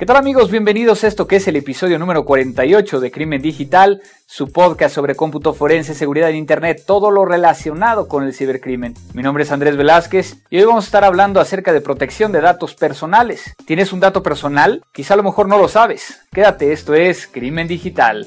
¿Qué tal amigos? Bienvenidos a esto que es el episodio número 48 de Crimen Digital, su podcast sobre cómputo forense, seguridad en Internet, todo lo relacionado con el cibercrimen. Mi nombre es Andrés Velázquez y hoy vamos a estar hablando acerca de protección de datos personales. ¿Tienes un dato personal? Quizá a lo mejor no lo sabes. Quédate, esto es Crimen Digital.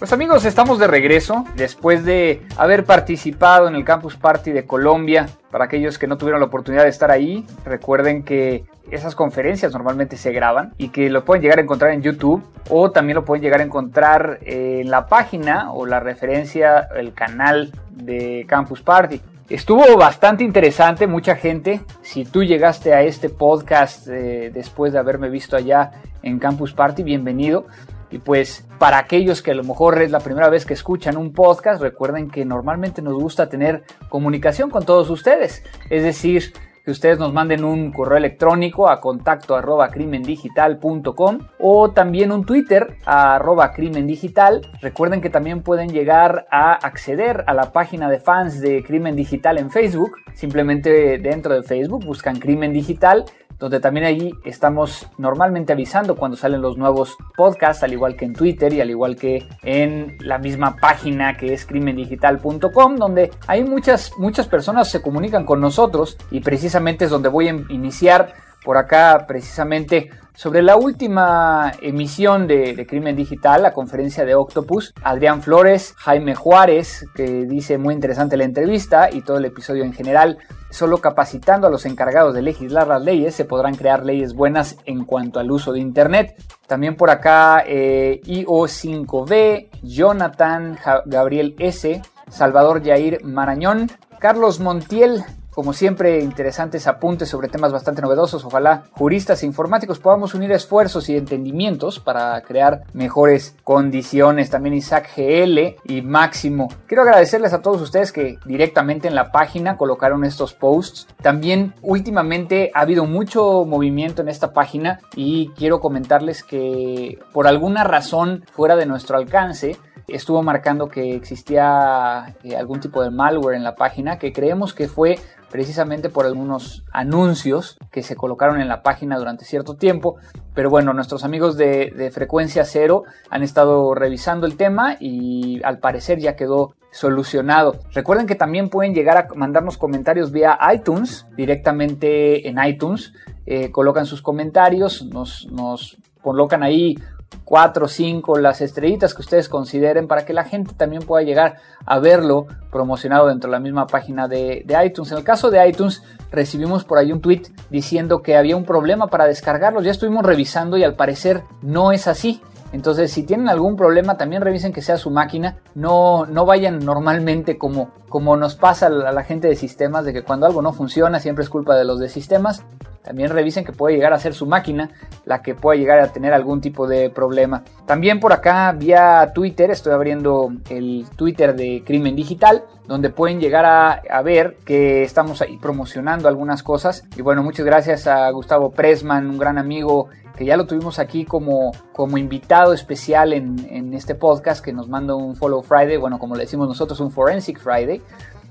Pues amigos, estamos de regreso después de haber participado en el Campus Party de Colombia. Para aquellos que no tuvieron la oportunidad de estar ahí, recuerden que esas conferencias normalmente se graban y que lo pueden llegar a encontrar en YouTube o también lo pueden llegar a encontrar en la página o la referencia, el canal de Campus Party. Estuvo bastante interesante, mucha gente. Si tú llegaste a este podcast eh, después de haberme visto allá en Campus Party, bienvenido. Y pues para aquellos que a lo mejor es la primera vez que escuchan un podcast, recuerden que normalmente nos gusta tener comunicación con todos ustedes. Es decir, que ustedes nos manden un correo electrónico a contacto arroba crimendigital.com o también un Twitter a arroba crimendigital. Recuerden que también pueden llegar a acceder a la página de fans de Crimen Digital en Facebook. Simplemente dentro de Facebook buscan Crimen Digital donde también allí estamos normalmente avisando cuando salen los nuevos podcasts, al igual que en Twitter y al igual que en la misma página que es crimendigital.com, donde hay muchas, muchas personas se comunican con nosotros y precisamente es donde voy a iniciar por acá precisamente sobre la última emisión de, Crimen Digital, la conferencia de Octopus, Adrián Flores, Jaime Juárez, que dice muy interesante la entrevista y todo el episodio en general, solo capacitando a los encargados de legislar las leyes se podrán crear leyes buenas en cuanto al uso de Internet. También por acá eh, IO5B, Jonathan Gabriel S., Salvador Jair Marañón, Carlos Montiel, como siempre, interesantes apuntes sobre temas bastante novedosos. Ojalá juristas e informáticos podamos unir esfuerzos y entendimientos para crear mejores condiciones. También Isaac GL y Máximo. Quiero agradecerles a todos ustedes que directamente en la página colocaron estos posts. También últimamente ha habido mucho movimiento en esta página y quiero comentarles que por alguna razón fuera de nuestro alcance, estuvo marcando que existía eh, algún tipo de malware en la página que creemos que fue precisamente por algunos anuncios que se colocaron en la página durante cierto tiempo. Pero bueno, nuestros amigos de, Frecuencia Cero han estado revisando el tema y al parecer ya quedó solucionado. Recuerden que también pueden llegar a mandarnos comentarios vía iTunes, directamente en iTunes. Eh, colocan sus comentarios, nos, nos colocan ahí cuatro cinco las estrellitas que ustedes consideren para que la gente también pueda llegar a verlo promocionado dentro de la misma página de, iTunes. En el caso de iTunes recibimos por ahí un tweet diciendo que había un problema para descargarlos. Ya estuvimos revisando y al parecer no es así. Entonces, si tienen algún problema, también revisen que sea su máquina. No, no vayan normalmente como, como nos pasa a la gente de sistemas, de que cuando algo no funciona siempre es culpa de los de sistemas. También revisen que puede llegar a ser su máquina la que pueda llegar a tener algún tipo de problema. También por acá vía Twitter, estoy abriendo el Twitter de Crimen Digital, donde pueden llegar a, ver que estamos ahí promocionando algunas cosas. Y bueno, muchas gracias a Gustavo Pressman, un gran amigo que ya lo tuvimos aquí como, como invitado especial en, en este podcast, que nos manda un Follow Friday, bueno, como le decimos nosotros, un Forensic Friday.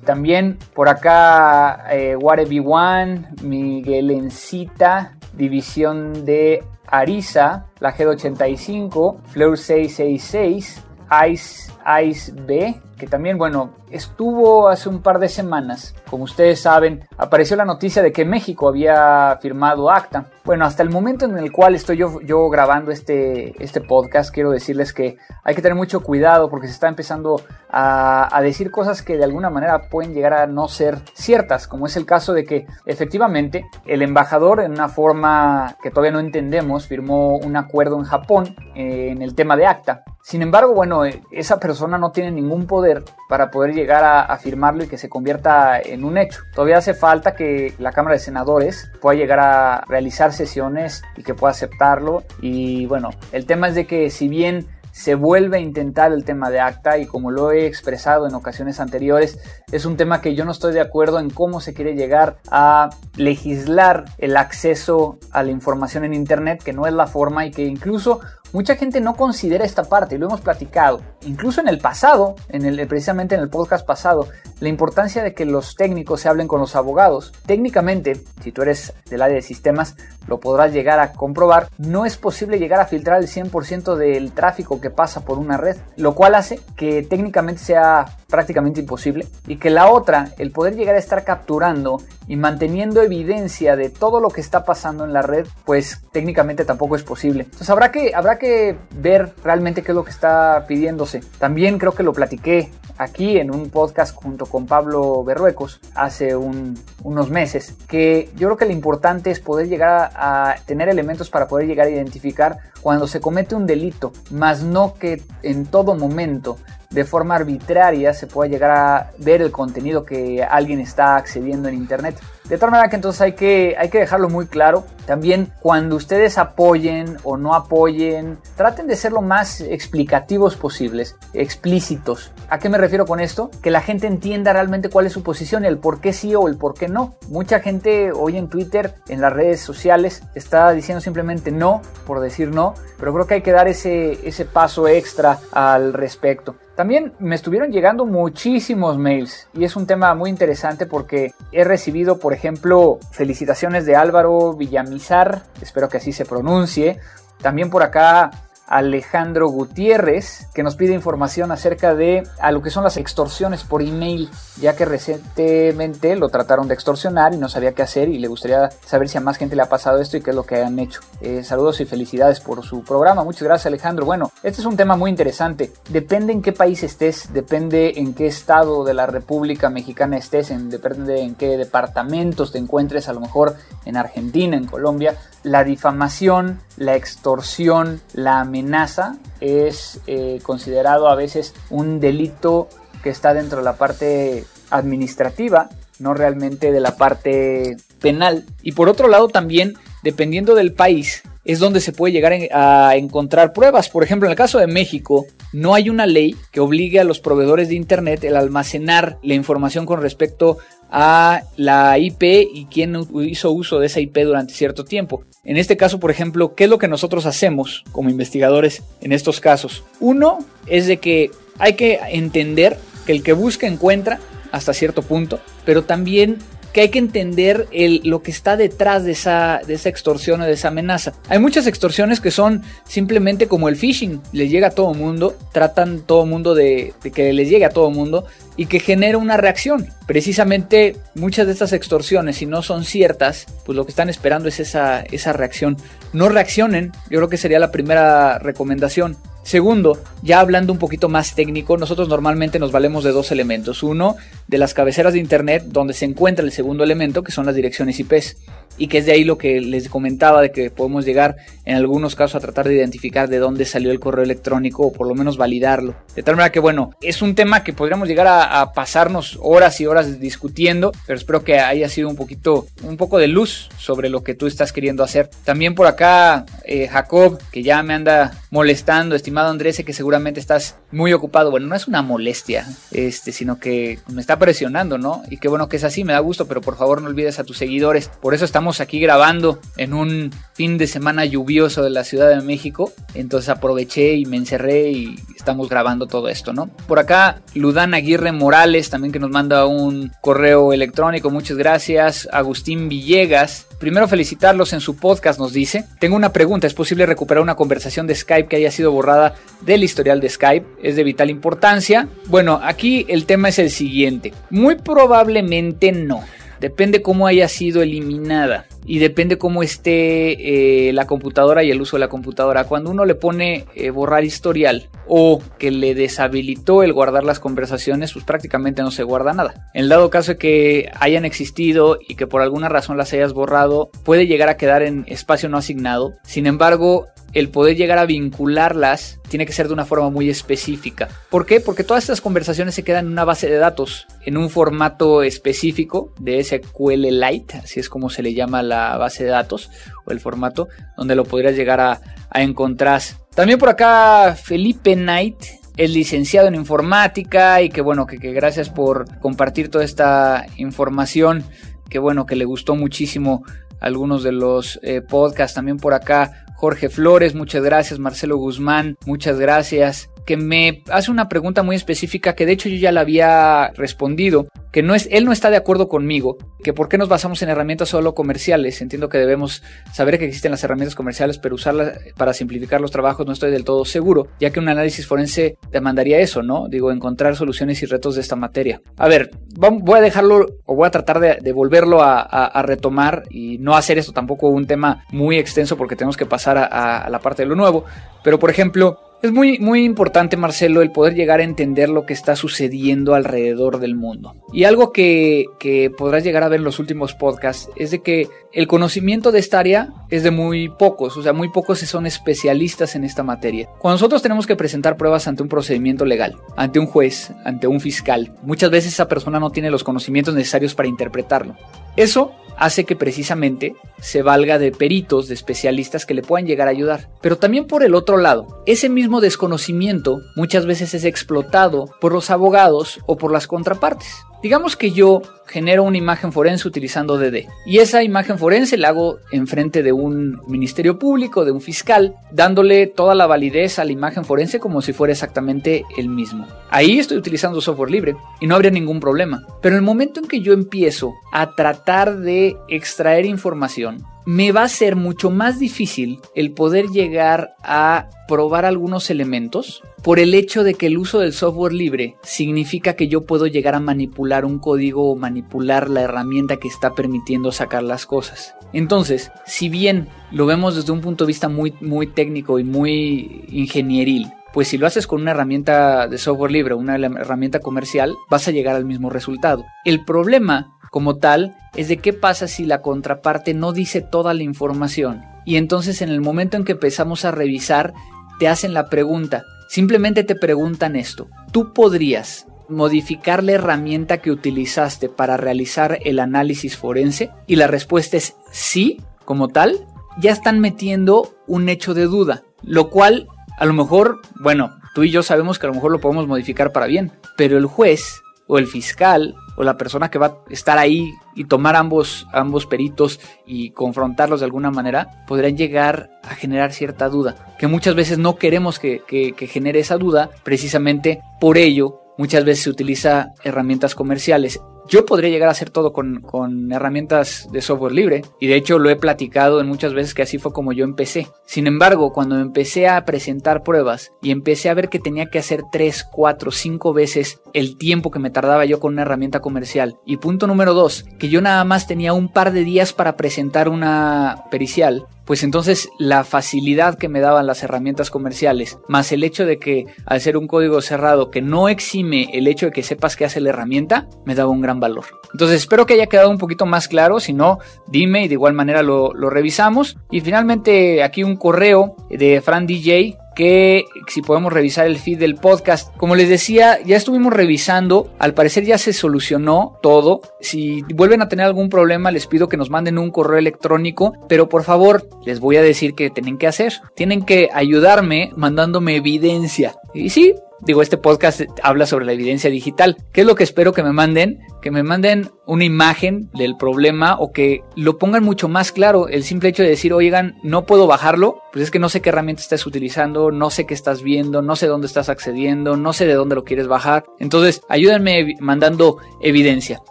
También por acá eh, One, Miguel Encita, División de Arisa, la G85, Fleur 666, Ice, Ice B, que también, bueno, estuvo hace un par de semanas. Como ustedes saben, apareció la noticia de que México había firmado ACTA. Bueno, hasta el momento en el cual estoy yo, yo grabando este, este podcast, quiero decirles que hay que tener mucho cuidado porque se está empezando a, decir cosas que de alguna manera pueden llegar a no ser ciertas, como es el caso de que efectivamente el embajador, en una forma que todavía no entendemos, firmó un acuerdo en Japón eh, en el tema de ACTA. Sin embargo, bueno, esa persona no tiene ningún poder para poder llegar a, a, firmarlo y que se convierta en un hecho. Todavía hace falta que la Cámara de Senadores pueda llegar a realizar sesiones y que pueda aceptarlo. Y bueno, el tema es de que si bien se vuelve a intentar el tema de acta y como lo he expresado en ocasiones anteriores, es un tema que yo no estoy de acuerdo en cómo se quiere llegar a legislar el acceso a la información en Internet, que no es la forma y que incluso Mucha gente no considera esta parte, lo hemos platicado, incluso en el pasado, en el, precisamente en el podcast pasado, la importancia de que los técnicos se hablen con los abogados. Técnicamente, si tú eres del área de sistemas, lo podrás llegar a comprobar, no es posible llegar a filtrar el 100% del tráfico que pasa por una red, lo cual hace que técnicamente sea prácticamente imposible y que la otra, el poder llegar a estar capturando y manteniendo evidencia de todo lo que está pasando en la red, pues técnicamente tampoco es posible. Entonces habrá que, habrá que ver realmente qué es lo que está pidiéndose. También creo que lo platiqué aquí en un podcast junto con Pablo Berruecos hace unos meses, que yo creo que lo importante es poder llegar a, a tener elementos para poder llegar a identificar cuando se comete un delito, más no que en todo momento de forma arbitraria se pueda llegar a ver el contenido que alguien está accediendo en internet. De tal manera que entonces hay que, hay que dejarlo muy claro. También cuando ustedes apoyen o no apoyen, traten de ser lo más explicativos posibles, explícitos. ¿A qué me refiero con esto? Que la gente entienda realmente cuál es su posición, el por qué sí o el por qué no. Mucha gente hoy en Twitter, en las redes sociales, está diciendo simplemente no por decir no, pero creo que hay que dar ese, ese paso extra al respecto. También me estuvieron llegando muchísimos mails y es un tema muy interesante porque he recibido, por ejemplo, felicitaciones de Álvaro Villamizar, espero que así se pronuncie. También por acá Alejandro Gutiérrez, que nos pide información acerca de a lo que son las extorsiones por email, ya que recientemente lo trataron de extorsionar y no sabía qué hacer y le gustaría saber si a más gente le ha pasado esto y qué es lo que han hecho. Eh, saludos y felicidades por su programa. Muchas gracias Alejandro. Bueno, este es un tema muy interesante. Depende en qué país estés, depende en qué estado de la República Mexicana estés, en, depende en qué departamentos te encuentres, a lo mejor en Argentina, en Colombia. La difamación, la extorsión, la amenaza es eh, considerado a veces un delito que está dentro de la parte administrativa, no realmente de la parte penal. Y por otro lado también, dependiendo del país, es donde se puede llegar a encontrar pruebas. Por ejemplo, en el caso de México, no hay una ley que obligue a los proveedores de Internet el almacenar la información con respecto a la IP y quién hizo uso de esa IP durante cierto tiempo. En este caso, por ejemplo, ¿qué es lo que nosotros hacemos como investigadores en estos casos? Uno es de que hay que entender que el que busca encuentra hasta cierto punto, pero también que hay que entender lo que está detrás de esa, extorsión o de esa amenaza. Hay muchas extorsiones que son simplemente como el phishing, les llega a todo mundo, tratan todo mundo de, de que les llegue a todo mundo y que genera una reacción. Precisamente muchas de estas extorsiones, si no son ciertas, pues lo que están esperando es esa, esa reacción. No reaccionen, yo creo que sería la primera recomendación. Segundo, ya hablando un poquito más técnico, nosotros normalmente nos valemos de dos elementos. Uno, de las cabeceras de Internet, donde se encuentra el segundo elemento, que son las direcciones IPs y que es de ahí lo que les comentaba de que podemos llegar en algunos casos a tratar de identificar de dónde salió el correo electrónico o por lo menos validarlo. De tal manera que bueno, es un tema que podríamos llegar a, pasarnos horas y horas discutiendo, pero espero que haya sido un poquito, un poco de luz sobre lo que tú estás queriendo hacer. También por acá, eh, Jacob, que ya me anda molestando, estimado Andrés, que seguramente estás muy ocupado. Bueno, no es una molestia, este, sino que me está presionando, ¿no? Y qué bueno que es así, me da gusto, pero por favor no olvides a tus seguidores. Por eso estamos aquí grabando en un fin de semana lluvioso de la Ciudad de México. Entonces aproveché y me encerré y estamos grabando todo esto, ¿no? Por acá, Ludán Aguirre Morales también que nos manda un correo electrónico. Muchas gracias. Agustín Villegas. Primero felicitarlos en su podcast, nos dice. Tengo una pregunta. ¿Es posible recuperar una conversación de Skype que haya sido borrada del historial de Skype? ¿Es de vital importancia? Bueno, aquí el tema es el siguiente. Muy probablemente no. Depende cómo haya sido eliminada y depende cómo esté eh, la computadora y el uso de la computadora. Cuando uno le pone eh, borrar historial o que le deshabilitó el guardar las conversaciones, pues prácticamente no se guarda nada. En dado caso de que hayan existido y que por alguna razón las hayas borrado, puede llegar a quedar en espacio no asignado. Sin embargo, el poder llegar a vincularlas tiene que ser de una forma muy específica. ¿Por qué? Porque todas estas conversaciones se quedan en una base de datos, en un formato específico de SQLite, así es como se le llama la base de datos o el formato, donde lo podrías llegar a, encontrar. También por acá Felipe Knight es licenciado en informática y que bueno, que, gracias por compartir toda esta información, que bueno, que le gustó muchísimo algunos de los eh, podcasts también por acá. Jorge Flores, muchas gracias. Marcelo Guzmán, muchas gracias. Que me hace una pregunta muy específica que de hecho yo ya la había respondido que no es, él no está de acuerdo conmigo, que por qué nos basamos en herramientas solo comerciales. Entiendo que debemos saber que existen las herramientas comerciales, pero usarlas para simplificar los trabajos no estoy del todo seguro, ya que un análisis forense demandaría eso, ¿no? Digo, encontrar soluciones y retos de esta materia. A ver, voy a dejarlo o voy a tratar de, volverlo a, retomar y no hacer esto tampoco un tema muy extenso porque tenemos que pasar a la parte de lo nuevo. Pero por ejemplo, es muy, muy importante, Marcelo, el poder llegar a entender lo que está sucediendo alrededor del mundo. Algo que, que, podrás llegar a ver en los últimos podcasts es de que el conocimiento de esta área es de muy pocos, o sea, muy pocos son especialistas en esta materia. Cuando nosotros tenemos que presentar pruebas ante un procedimiento legal, ante un juez, ante un fiscal, muchas veces esa persona no tiene los conocimientos necesarios para interpretarlo. Eso hace que precisamente se valga de peritos, de especialistas que le puedan llegar a ayudar. Pero también por el otro lado, ese mismo desconocimiento muchas veces es explotado por los abogados o por las contrapartes. Digamos que yo genero una imagen forense utilizando DD y esa imagen forense la hago enfrente de un ministerio público, de un fiscal, dándole toda la validez a la imagen forense como si fuera exactamente el mismo. Ahí estoy utilizando software libre y no habría ningún problema. Pero el momento en que yo empiezo a tratar de extraer información, me va a ser mucho más difícil el poder llegar a probar algunos elementos por el hecho de que el uso del software libre significa que yo puedo llegar a manipular un código o manipular la herramienta que está permitiendo sacar las cosas. Entonces, si bien lo vemos desde un punto de vista muy, muy técnico y muy ingenieril, pues si lo haces con una herramienta de software libre, una herramienta comercial, vas a llegar al mismo resultado. El problema como tal es de qué pasa si la contraparte no dice toda la información. Y entonces en el momento en que empezamos a revisar, te hacen la pregunta, simplemente te preguntan esto, ¿tú podrías modificar la herramienta que utilizaste para realizar el análisis forense? Y la respuesta es sí, como tal, ya están metiendo un hecho de duda, lo cual a lo mejor, bueno, tú y yo sabemos que a lo mejor lo podemos modificar para bien, pero el juez o el fiscal o la persona que va a estar ahí y tomar ambos, ambos peritos y confrontarlos de alguna manera, podrían llegar a generar cierta duda, que muchas veces no queremos que, que, que genere esa duda, precisamente por ello muchas veces se utiliza herramientas comerciales yo podría llegar a hacer todo con, con, herramientas de software libre y de hecho lo he platicado en muchas veces que así fue como yo empecé. Sin embargo, cuando empecé a presentar pruebas y empecé a ver que tenía que hacer 3, 4, 5 veces el tiempo que me tardaba yo con una herramienta comercial y punto número 2, que yo nada más tenía un par de días para presentar una pericial, pues entonces la facilidad que me daban las herramientas comerciales, más el hecho de que al ser un código cerrado que no exime el hecho de que sepas qué hace la herramienta, me daba un gran valor. Entonces espero que haya quedado un poquito más claro, si no, dime y de igual manera lo, lo revisamos. Y finalmente aquí un correo de Fran DJ que si podemos revisar el feed del podcast. Como les decía, ya estuvimos revisando, al parecer ya se solucionó todo. Si vuelven a tener algún problema, les pido que nos manden un correo electrónico, pero por favor, les voy a decir que tienen que hacer. Tienen que ayudarme mandándome evidencia. Y sí, digo, este podcast habla sobre la evidencia digital. ¿Qué es lo que espero que me manden? Que me manden una imagen del problema o que lo pongan mucho más claro. El simple hecho de decir, oigan, no puedo bajarlo, pues es que no sé qué herramienta estás utilizando, no sé qué estás viendo, no sé dónde estás accediendo, no sé de dónde lo quieres bajar. Entonces, ayúdenme mandando evidencia.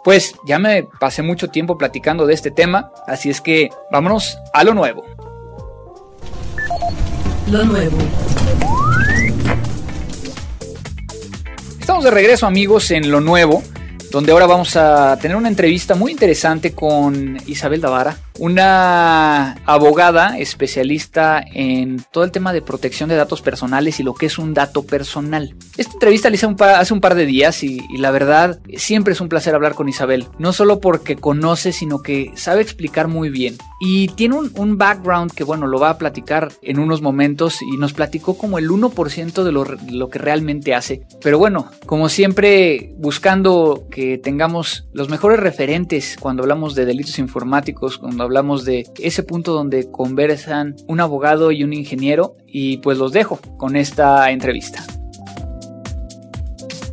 Pues ya me pasé mucho tiempo platicando de este tema, así es que vámonos a lo nuevo. Lo nuevo. Estamos de regreso amigos en lo nuevo, donde ahora vamos a tener una entrevista muy interesante con Isabel Davara. Una abogada especialista en todo el tema de protección de datos personales y lo que es un dato personal. Esta entrevista la hice hace un par de días y, la verdad siempre es un placer hablar con Isabel, no solo porque conoce, sino que sabe explicar muy bien. Y tiene un, background que, bueno, lo va a platicar en unos momentos y nos platicó como el 1% de lo, lo que realmente hace. Pero bueno, como siempre, buscando que tengamos los mejores referentes cuando hablamos de delitos informáticos, cuando hablamos de ese punto donde conversan un abogado y un ingeniero. Y pues los dejo con esta entrevista.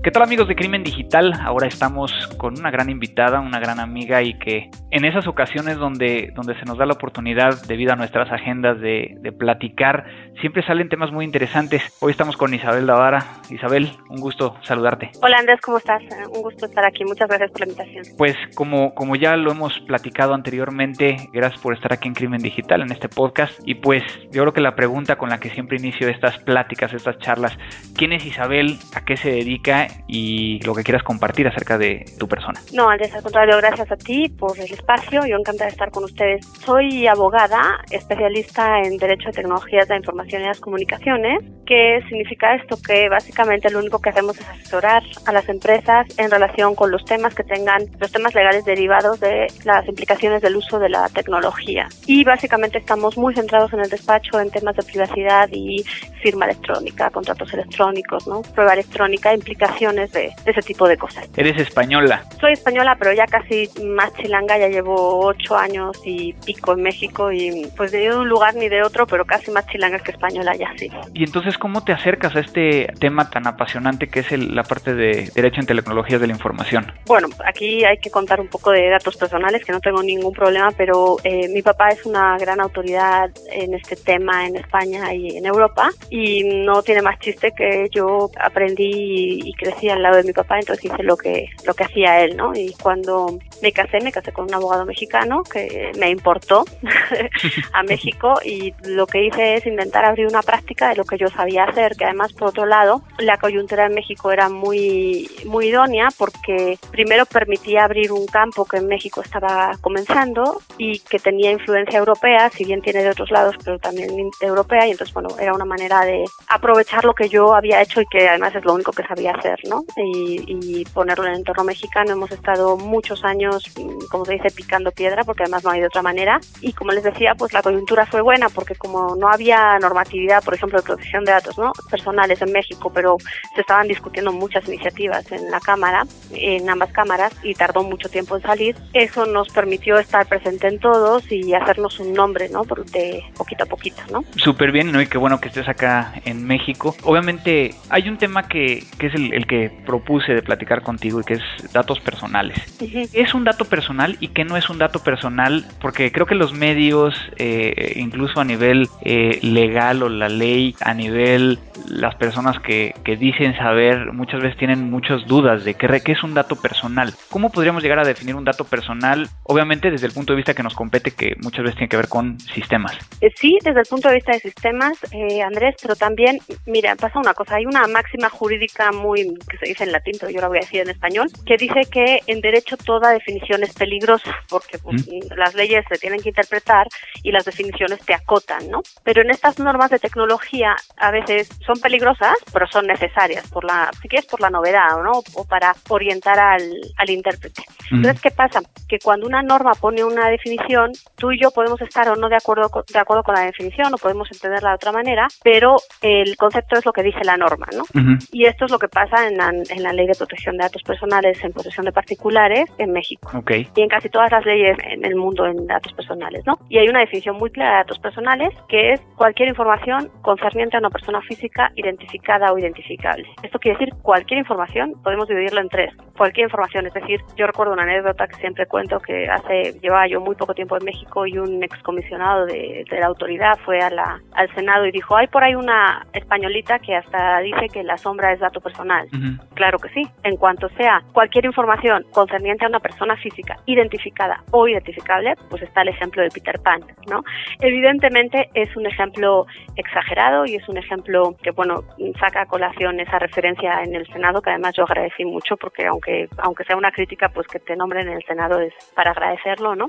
¿Qué tal amigos de Crimen Digital? Ahora estamos con una gran invitada, una gran amiga y que en esas ocasiones donde, donde se nos da la oportunidad debido a nuestras agendas de, de platicar, siempre salen temas muy interesantes. Hoy estamos con Isabel Davara. Isabel, un gusto saludarte. Hola Andrés, ¿cómo estás? Un gusto estar aquí. Muchas gracias por la invitación. Pues como, como ya lo hemos platicado anteriormente, gracias por estar aquí en Crimen Digital, en este podcast. Y pues yo creo que la pregunta con la que siempre inicio estas pláticas, estas charlas, ¿quién es Isabel? ¿A qué se dedica? y lo que quieras compartir acerca de tu persona. No, Andrés, al contrario, gracias a ti por el espacio. Yo encantada de estar con ustedes. Soy abogada, especialista en Derecho de Tecnologías de Información y las Comunicaciones. ¿Qué significa esto? Que básicamente lo único que hacemos es asesorar a las empresas en relación con los temas que tengan, los temas legales derivados de las implicaciones del uso de la tecnología. Y básicamente estamos muy centrados en el despacho en temas de privacidad y firma electrónica, contratos electrónicos, ¿no? Prueba electrónica, implicaciones de, ese tipo de cosas. ¿Eres española? Soy española, pero ya casi más chilanga, ya llevo ocho años y pico en México y pues de un lugar ni de otro, pero casi más chilanga que española ya sí. Y entonces, ¿cómo te acercas a este tema tan apasionante que es la parte de Derecho en Tecnologías de la Información? Bueno, aquí hay que contar un poco de datos personales, que no tengo ningún problema, pero eh, mi papá es una gran autoridad en este tema en España y en Europa y no tiene más chiste que yo aprendí y crecí al lado de mi papá, entonces hice lo que, lo que hacía él, ¿no? Y cuando me casé, me casé con un abogado mexicano que me importó a México y lo que hice es intentar abrir una práctica de lo que yo sabía hacer, que además, por otro lado, la coyuntura en México era muy, muy idónea porque primero permitía abrir un campo que en México estaba comenzando y que tenía influencia europea, si bien tiene de otros lados, pero también europea, y entonces, bueno, era una manera de aprovechar lo que yo había hecho y que además es lo único que sabía hacer, ¿no? Y, ponerlo en el entorno mexicano. Hemos estado muchos años, mm, como se dice, picando piedra, porque además no hay de otra manera. Y como les decía, pues la coyuntura fue buena, porque como no había normatividad, por ejemplo, de protección de datos ¿no? personales en México, pero se estaban discutiendo muchas iniciativas en la Cámara, en ambas cámaras, y tardó mucho tiempo en salir, eso nos permitió estar presente en todos y hacernos un nombre, ¿no? De poquito a poquito, ¿no? Súper bien, ¿no? Y qué bueno que estés acá en México. Obviamente hay un tema que, que es el, el que propuse de platicar contigo y que es datos personales. ¿Qué es un dato personal y qué no es un dato personal? Porque creo que los medios, eh, incluso a nivel eh, legal o la ley, a nivel las personas que, que, dicen saber, muchas veces tienen muchas dudas de qué, qué es un dato personal. ¿Cómo podríamos llegar a definir un dato personal? Obviamente desde el punto de vista que nos compete, que muchas veces tiene que ver con sistemas. Eh, sí, desde el punto de vista de sistemas, Andrés, pero también, mira, pasa una cosa, hay una máxima jurídica muy que se dice en latín, pero yo la voy a decir en español, que dice que en derecho toda definición es peligrosa, porque pues, las leyes se tienen que interpretar y las definiciones te acotan, ¿no? Pero en estas normas de tecnología a veces son peligrosas, pero son necesarias, por la, si quieres, por la novedad, ¿no? O para orientar al, al intérprete. Entonces, ¿qué pasa? Que cuando una norma pone una definición, tú y yo podemos estar o no de acuerdo con, de acuerdo con la definición, o podemos entenderla de otra manera, pero el concepto es lo que dice la norma, ¿no? Y esto es lo que pasa en la, en la Ley de Protección de Datos Personales en posesión de particulares en México. Y en casi todas las leyes en el mundo en datos personales, ¿no? Y hay una definición muy clara de datos personales que es cualquier información concerniente a una persona física identificada o identificable. Esto quiere decir cualquier información, podemos dividirlo en tres. Cualquier información, es decir, yo recuerdo una anécdota que siempre cuento que hace, llevaba yo muy poco tiempo en México y un excomisionado de, de la autoridad fue a la, al Senado y dijo, hay por ahí una españolita que hasta dice que la sombra es dato personal. Claro que sí. En cuanto sea cualquier información concerniente a una persona persona física identificada o identificable, pues está el ejemplo de Peter Pan, ¿no? Evidentemente es un ejemplo exagerado y es un ejemplo que, bueno, saca a colación esa referencia en el Senado, que además yo agradecí mucho porque aunque, aunque sea una crítica, pues que te nombren en el Senado es para agradecerlo, ¿no?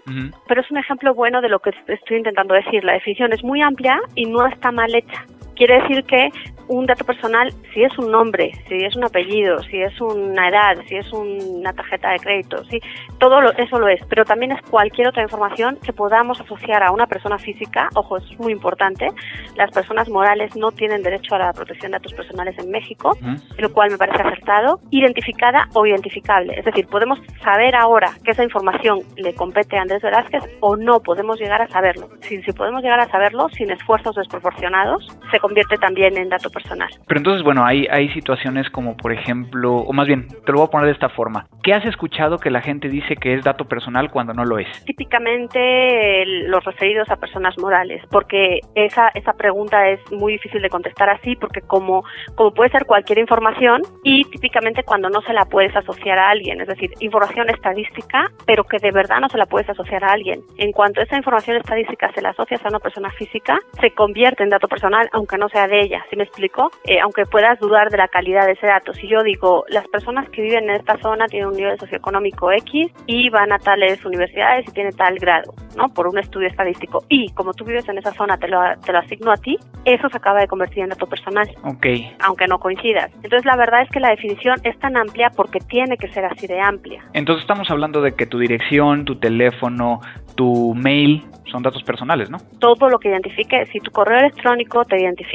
Pero es un ejemplo bueno de lo que estoy intentando decir. La definición es muy amplia y no está mal hecha. Quiere decir que un dato personal, si es un nombre, si es un apellido, si es una edad, si es una tarjeta de crédito, si todo eso lo es, pero también es cualquier otra información que podamos asociar a una persona física, ojo, eso es muy importante, las personas morales no tienen derecho a la protección de datos personales en México, lo cual me parece acertado, identificada o identificable, es decir, podemos saber ahora que esa información le compete a Andrés Velázquez o no podemos llegar a saberlo. Si, si podemos llegar a saberlo sin esfuerzos desproporcionados, se convierte también en dato personal. Pero entonces, bueno, hay, hay situaciones como, por ejemplo, o más bien, te lo voy a poner de esta forma. ¿Qué has escuchado que la gente dice que es dato personal cuando no lo es? Típicamente los referidos a personas morales, porque esa, esa pregunta es muy difícil de contestar así, porque como, como puede ser cualquier información y típicamente cuando no se la puedes asociar a alguien, es decir, información estadística, pero que de verdad no se la puedes asociar a alguien. En cuanto esa información estadística se la asocias a una persona física, se convierte en dato personal, aunque no sea de ella, ¿sí me explico? Eh, aunque puedas dudar de la calidad de ese dato. Si yo digo, las personas que viven en esta zona tienen un nivel socioeconómico X y van a tales universidades y tienen tal grado, ¿no? Por un estudio estadístico. Y como tú vives en esa zona, te lo, te lo asigno a ti, eso se acaba de convertir en dato personal. Ok. Aunque no coincidas. Entonces, la verdad es que la definición es tan amplia porque tiene que ser así de amplia. Entonces, estamos hablando de que tu dirección, tu teléfono, tu mail son datos personales, ¿no? Todo lo que identifique, si tu correo electrónico te identifica,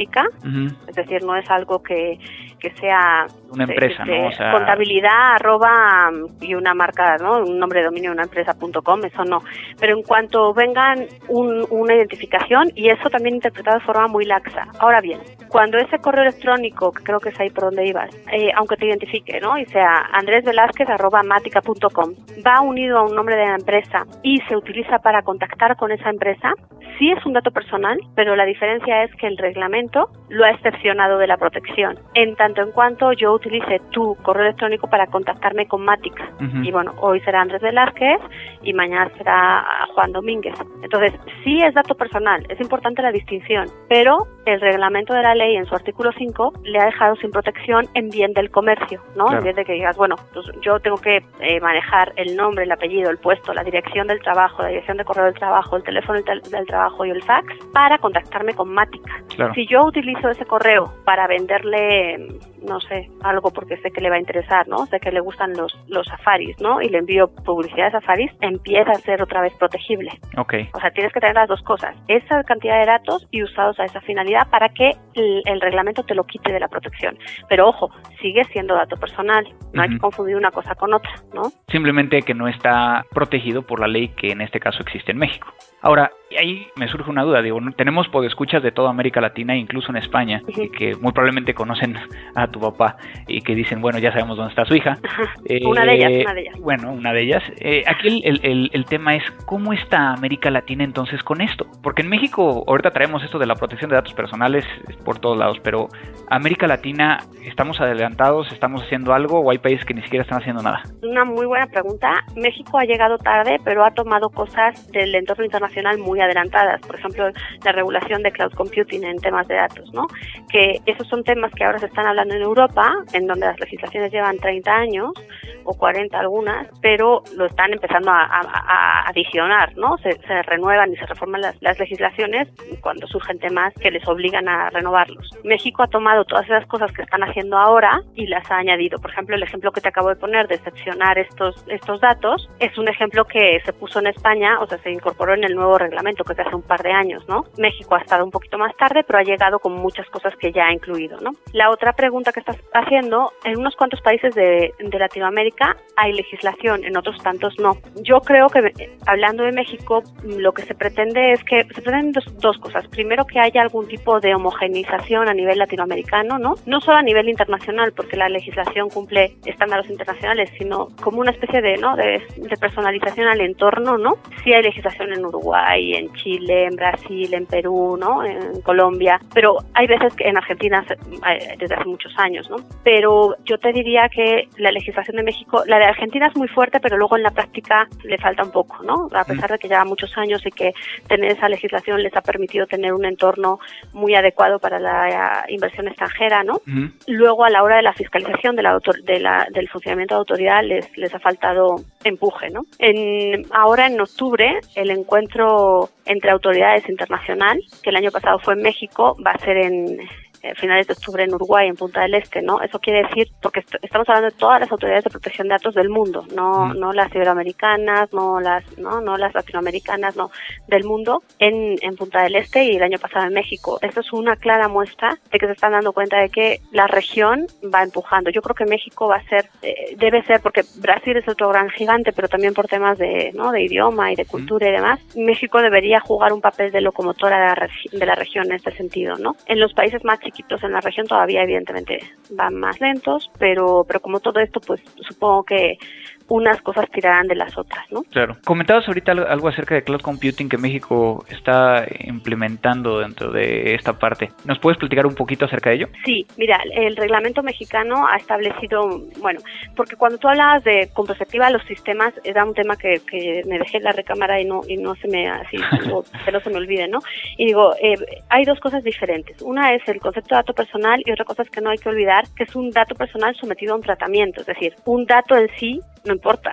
es decir, no es algo que, que sea una empresa, ¿no? O sea... contabilidad arroba y una marca, ¿no? Un nombre de dominio de una empresa.com, eso no. Pero en cuanto vengan una identificación, y eso también interpretado de forma muy laxa. Ahora bien, cuando ese correo electrónico, que creo que es ahí por donde ibas, eh, aunque te identifique, ¿no? Y sea Andrés Velázquez arroba matica.com, va unido a un nombre de la empresa y se utiliza para contactar con esa empresa, sí es un dato personal, pero la diferencia es que el reglamento lo ha excepcionado de la protección. En tanto en cuanto yo utilice tu correo electrónico para contactarme con Mática. Y bueno, hoy será Andrés Velázquez y mañana será Juan Domínguez. Entonces, sí es dato personal, es importante la distinción, pero el reglamento de la ley en su artículo 5 le ha dejado sin protección en bien del comercio, ¿no? En vez de que digas, bueno, pues yo tengo que eh, manejar el nombre, el apellido, el puesto, la dirección del trabajo, la dirección de correo del trabajo, el teléfono del, trabajo y el fax para contactarme con Mática. Si yo utilizo ese correo para venderle no sé, algo porque sé que le va a interesar, ¿no? Sé que le gustan los, los safaris, ¿no? Y le envío publicidad de safaris, empieza a ser otra vez protegible. Ok. O sea, tienes que tener las dos cosas, esa cantidad de datos y usados a esa finalidad para que el, reglamento te lo quite de la protección. Pero ojo, sigue siendo dato personal, no hay que confundir una cosa con otra, ¿no? Simplemente que no está protegido por la ley que en este caso existe en México. Ahora, ahí me surge una duda, digo, tenemos podescuchas de toda América Latina, incluso en España, que muy probablemente conocen a tu papá y que dicen, bueno, ya sabemos dónde está su hija. una de ellas, eh, una de ellas. Bueno, una de ellas. Eh, aquí el, el, el, tema es, ¿cómo está América Latina entonces con esto? Porque en México, ahorita traemos esto de la protección de datos personales por todos lados, pero América Latina, ¿estamos adelantados? ¿Estamos haciendo algo o hay países que ni siquiera están haciendo nada? Una muy buena pregunta. México ha llegado tarde, pero ha tomado cosas del entorno internacional muy adelantadas. Por ejemplo, la regulación de cloud computing en temas de datos, ¿no? Que esos son temas que ahora se están hablando en Europa, en donde las legislaciones llevan 30 años o 40 algunas, pero lo están empezando a, adicionar, ¿no? Se, renuevan y se reforman las, las, legislaciones cuando surgen temas que les obligan a renovarlos. México ha tomado todas esas cosas que están haciendo ahora y las ha añadido. Por ejemplo, el ejemplo que te acabo de poner de excepcionar estos, estos datos es un ejemplo que se puso en España, o sea, se incorporó en el nuevo reglamento que es hace un par de años, ¿no? México ha estado un poquito más tarde, pero ha llegado con muchas cosas que ya ha incluido, ¿no? La otra pregunta que estás haciendo, en unos cuantos países de, de Latinoamérica hay legislación, en otros tantos no. Yo creo que, hablando de México, lo que se pretende es que se pretenden dos, cosas. Primero, que haya algún tipo de homogeneización a nivel latinoamericano, ¿no? No solo a nivel internacional, porque la legislación cumple estándares internacionales, sino como una especie de, ¿no? de, de personalización al entorno, ¿no? Sí hay legislación en Uruguay, hay en Chile, en Brasil, en Perú, ¿no? En Colombia, pero hay veces que en Argentina eh, desde hace muchos años, ¿no? Pero yo te diría que la legislación de México, la de Argentina es muy fuerte, pero luego en la práctica le falta un poco, ¿no? A pesar de que lleva muchos años y que tener esa legislación les ha permitido tener un entorno muy adecuado para la inversión extranjera, ¿no? Luego a la hora de la fiscalización de la, de la del funcionamiento de autoridad les, les ha faltado empuje, ¿no? En, ahora en octubre el encuentro entre autoridades internacional, que el año pasado fue en México, va a ser en finales de octubre en Uruguay, en Punta del Este, ¿no? Eso quiere decir, porque estamos hablando de todas las autoridades de protección de datos del mundo, no, mm. no las iberoamericanas, no las, no, no las latinoamericanas, no, del mundo, en, en Punta del Este y el año pasado en México. Esto es una clara muestra de que se están dando cuenta de que la región va empujando. Yo creo que México va a ser, eh, debe ser, porque Brasil es otro gran gigante, pero también por temas de, ¿no? de idioma y de cultura y demás, México debería jugar un papel de locomotora de la, de la región en este sentido, ¿no? En los países más en la región todavía evidentemente van más lentos, pero, pero como todo esto, pues supongo que unas cosas tirarán de las otras, ¿no? Claro. Comentabas ahorita algo acerca de cloud computing que México está implementando dentro de esta parte. ¿Nos puedes platicar un poquito acerca de ello? Sí, mira, el reglamento mexicano ha establecido, bueno, porque cuando tú hablabas de con perspectiva a los sistemas, era un tema que, que me dejé en la recámara y no y no se me así, no se me olvide, ¿no? Y digo, eh, hay dos cosas diferentes. Una es el concepto de dato personal y otra cosa es que no hay que olvidar que es un dato personal sometido a un tratamiento, es decir, un dato en sí no importa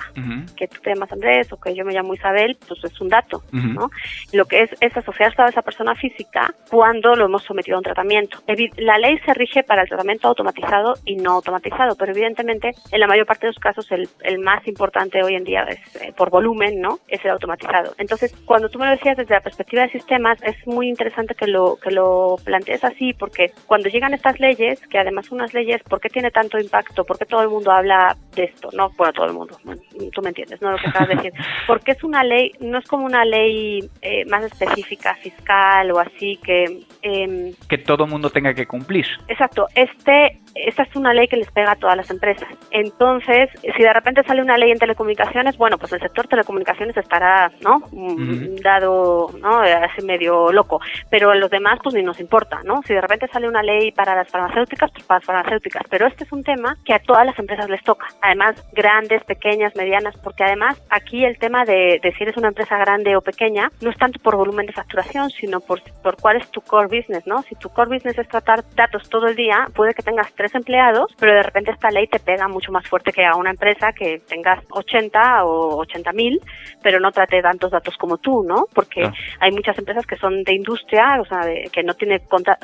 que tú te llamas Andrés o que yo me llamo Isabel, pues es un dato, ¿no? Lo que es es asociar a esa persona física cuando lo hemos sometido a un tratamiento. La ley se rige para el tratamiento automatizado y no automatizado, pero evidentemente en la mayor parte de los casos el, el más importante hoy en día es eh, por volumen, ¿no? Es el automatizado. Entonces, cuando tú me lo decías desde la perspectiva de sistemas, es muy interesante que lo que lo plantees así porque cuando llegan estas leyes, que además son unas leyes, ¿por qué tiene tanto impacto? ¿Por qué todo el mundo habla de esto? No, bueno, todo el mundo tú me entiendes, ¿no? Lo que acabas de decir. Porque es una ley, no es como una ley eh, más específica, fiscal o así, que... Eh, que todo mundo tenga que cumplir. Exacto. Este, esta es una ley que les pega a todas las empresas. Entonces, si de repente sale una ley en telecomunicaciones, bueno, pues el sector telecomunicaciones estará, ¿no? Mm, dado, ¿no? Así medio loco. Pero a los demás, pues ni nos importa, ¿no? Si de repente sale una ley para las farmacéuticas, pues para las farmacéuticas. Pero este es un tema que a todas las empresas les toca. Además, grandes, pequeñas, medianas, porque además aquí el tema de, de si eres una empresa grande o pequeña no es tanto por volumen de facturación, sino por, por cuál es tu core business, ¿no? Si tu core business es tratar datos todo el día, puede que tengas tres empleados, pero de repente esta ley te pega mucho más fuerte que a una empresa que tengas 80 o 80 mil, pero no trate tantos datos como tú, ¿no? Porque hay muchas empresas que son de industria, o sea, que no tiene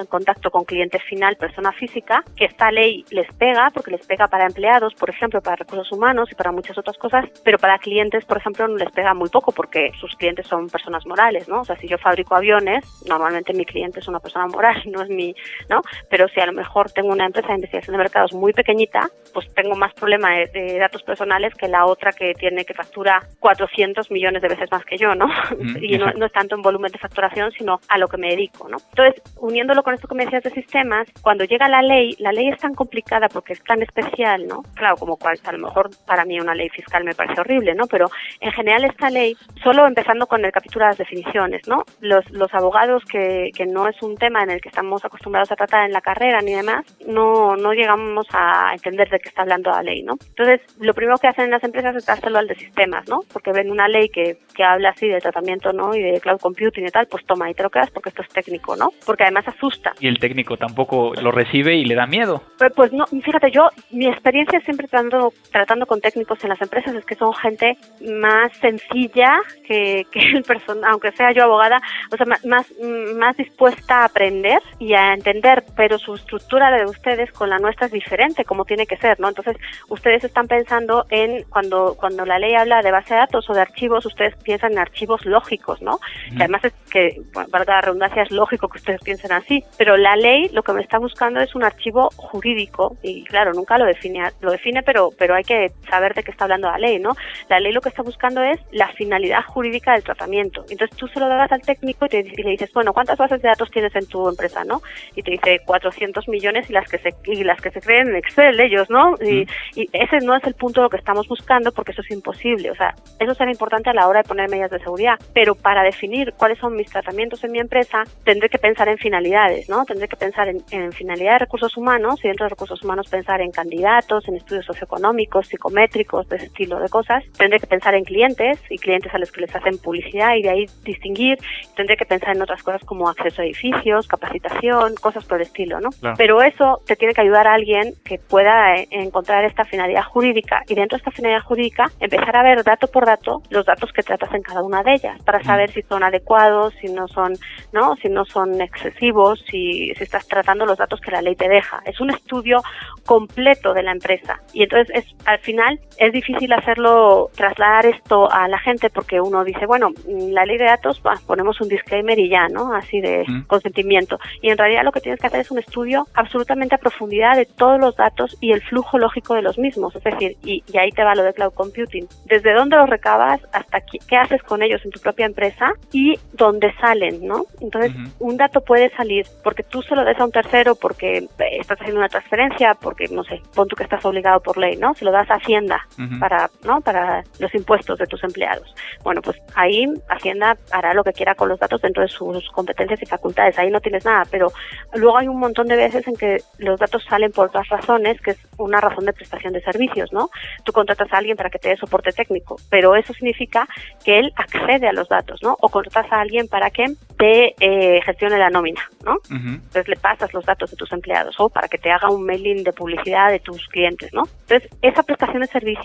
contacto con cliente final, persona física, que esta ley les pega, porque les pega para empleados, por ejemplo, para recursos humanos y para muchas otras cosas, pero para clientes, por ejemplo, no les pega muy poco porque sus clientes son personas morales, ¿no? O sea, si yo fabrico aviones, normalmente mi cliente es una persona moral, no es mi, ¿no? Pero si a lo mejor tengo una empresa de investigación de mercados muy pequeñita, pues tengo más problema de, datos personales que la otra que tiene que factura 400 millones de veces más que yo, ¿no? y no, no, es tanto en volumen de facturación, sino a lo que me dedico, ¿no? Entonces, uniéndolo con esto que me decías de sistemas, cuando llega la ley, la ley es tan complicada porque es tan especial, ¿no? Claro, como cual, a lo mejor para mí una ley fiscal me parece horrible, ¿no? Pero en general esta ley, solo empezando con el capítulo de las definiciones, ¿no? Los, los abogados que, que no es un tema en el que estamos acostumbrados a tratar en la carrera ni demás, no, no llegamos a entender de qué está hablando la ley, ¿no? Entonces, lo primero que hacen las empresas es dárselo al de sistemas, ¿no? Porque ven una ley que, que habla así de tratamiento, ¿no? Y de cloud computing y tal, pues toma y te lo quedas porque esto es técnico, ¿no? Porque además asusta. Y el técnico tampoco lo recibe y le da miedo. Pues, pues no, fíjate, yo, mi experiencia siempre tratando, tratando con técnicos en las empresas es que son gente más sencilla que, que el persona, aunque sea yo abogada, o sea, más, más dispuesta a aprender y a entender, pero su estructura de ustedes con la nuestra es diferente, como tiene que ser, ¿no? Entonces, ustedes están pensando en, cuando, cuando la ley habla de base de datos o de archivos, ustedes piensan en archivos lógicos, ¿no? Que además es que, bueno, para la redundancia, es lógico que ustedes piensen así, pero la ley lo que me está buscando es un archivo jurídico y claro, nunca lo define, lo define, pero, pero hay que saber de qué está hablando la ley, ¿no? La ley lo que está buscando es la finalidad jurídica del tratamiento. Entonces tú se lo das al técnico y, te, y le dices, bueno, ¿cuántas bases de datos tienes en tu empresa, no? Y te dice 400 millones y las que se y las que se creen en Excel ellos, ¿no? Y, y ese no es el punto de lo que estamos buscando porque eso es imposible. O sea, eso será importante a la hora de poner medidas de seguridad, pero para definir cuáles son mis tratamientos en mi empresa, tendré que pensar en finalidades, ¿no? Tendré que pensar en, en finalidad de recursos humanos y dentro de recursos humanos pensar en candidatos, en estudios socioeconómicos, psicométricos, de ese estilo de cosas. Tendré que pensar en clientes y clientes a los que les hacen publicidad y de ahí distinguir. Tendré que pensar en otras cosas como acceso a edificios, capacitación, cosas por el estilo, ¿no? Claro. Pero eso te tiene que ayudar a alguien que pueda eh, encontrar esta finalidad jurídica y dentro de esta finalidad jurídica empezar a ver dato por dato los datos que tratas en cada una de ellas para saber si son adecuados, si no son, ¿no? Si no son excesivos, si, si estás tratando los datos que la ley te deja. Es un estudio completo de la empresa y entonces es al final es difícil hacerlo trasladar esto a la gente porque uno dice, bueno, mm, la ley de datos, bah, ponemos un disclaimer y ya, ¿no? Así de Mm. consentimiento. Y en realidad lo que tienes que hacer es un estudio absolutamente a profundidad de todos los datos y el flujo lógico de los mismos. Es decir, y, y ahí te va lo de cloud computing. Desde dónde los recabas hasta qué, qué haces con ellos en tu propia empresa y dónde salen, ¿no? Entonces, un dato puede salir porque tú se lo des a un tercero porque eh, estás haciendo una transferencia, porque, no sé, pon tú que estás obligado por ley, ¿no? Se lo das a Hacienda Para, ¿no? Para los impuestos de tus empleados. Bueno, pues ahí Hacienda hará lo que quiera con los datos dentro de sus competencias y facultades. Ahí no tienes nada, pero luego hay un montón de veces en que los datos salen por otras razones, que es una razón de prestación de servicios, ¿no? Tú contratas a alguien para que te dé soporte técnico, pero eso significa que él accede a los datos, ¿no? O contratas a alguien para que te eh, gestione la nómina, ¿no? Entonces le pasas los datos de tus empleados o para que te haga un mailing de publicidad de tus clientes, ¿no? Entonces, esa prestación de servicios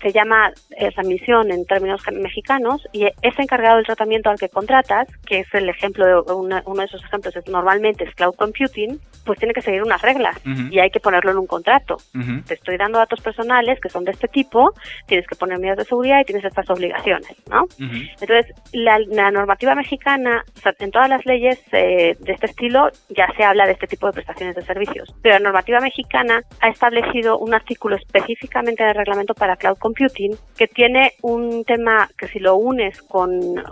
se llama eh, remisión en términos mexicanos y ese encargado del tratamiento al que contratas, que es el ejemplo de una- uno de esos ejemplos es normalmente es cloud computing, pues tiene que seguir unas reglas y hay que ponerlo en un contrato. Te estoy dando datos personales que son de este tipo, tienes que poner medidas de seguridad y tienes estas obligaciones, ¿no? Entonces, la, la normativa mexicana, o sea, en todas las leyes eh, de este estilo ya se habla de este tipo de prestaciones de servicios, pero la normativa mexicana ha establecido un artículo específicamente en el reglamento para cloud computing que tiene un tema que si lo unes con,